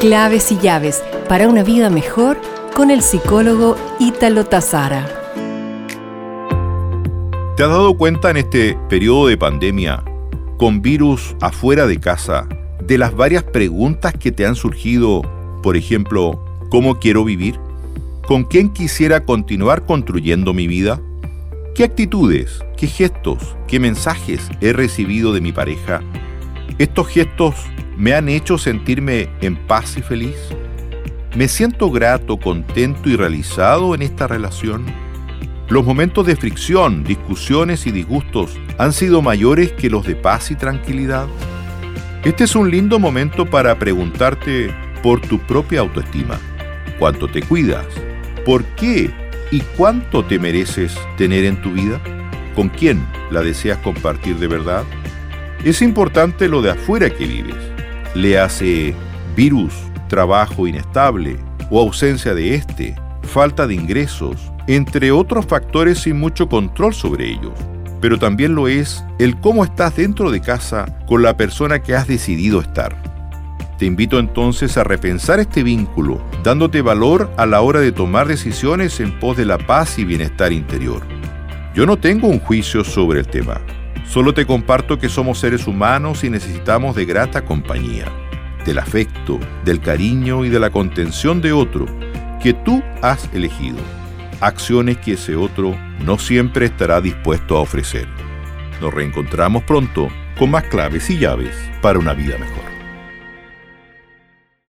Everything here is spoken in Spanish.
Claves y llaves para una vida mejor con el psicólogo Ítalo Tazara. ¿Te has dado cuenta en este periodo de pandemia, con virus afuera de casa, de las varias preguntas que te han surgido? Por ejemplo, ¿cómo quiero vivir? ¿Con quién quisiera continuar construyendo mi vida? ¿Qué actitudes, qué gestos, qué mensajes he recibido de mi pareja? ¿Estos gestos me han hecho sentirme en paz y feliz? ¿Me siento grato, contento y realizado en esta relación? Los momentos de fricción, discusiones y disgustos han sido mayores que los de paz y tranquilidad. Este es un lindo momento para preguntarte por tu propia autoestima. ¿Cuánto te cuidas? ¿Por qué y cuánto te mereces tener en tu vida? ¿Con quién la deseas compartir de verdad? Es importante lo de afuera que vives. Le hace virus, trabajo inestable o ausencia de este, falta de ingresos, entre otros factores sin mucho control sobre ellos. Pero también lo es el cómo estás dentro de casa con la persona que has decidido estar. Te invito entonces a repensar este vínculo, dándote valor a la hora de tomar decisiones en pos de la paz y bienestar interior. Yo no tengo un juicio sobre el tema, Solo te comparto que somos seres humanos y necesitamos de grata compañía, del afecto, del cariño y de la contención de otro que tú has elegido. Acciones que ese otro no siempre estará dispuesto a ofrecer. Nos reencontramos pronto con más claves y llaves para una vida mejor.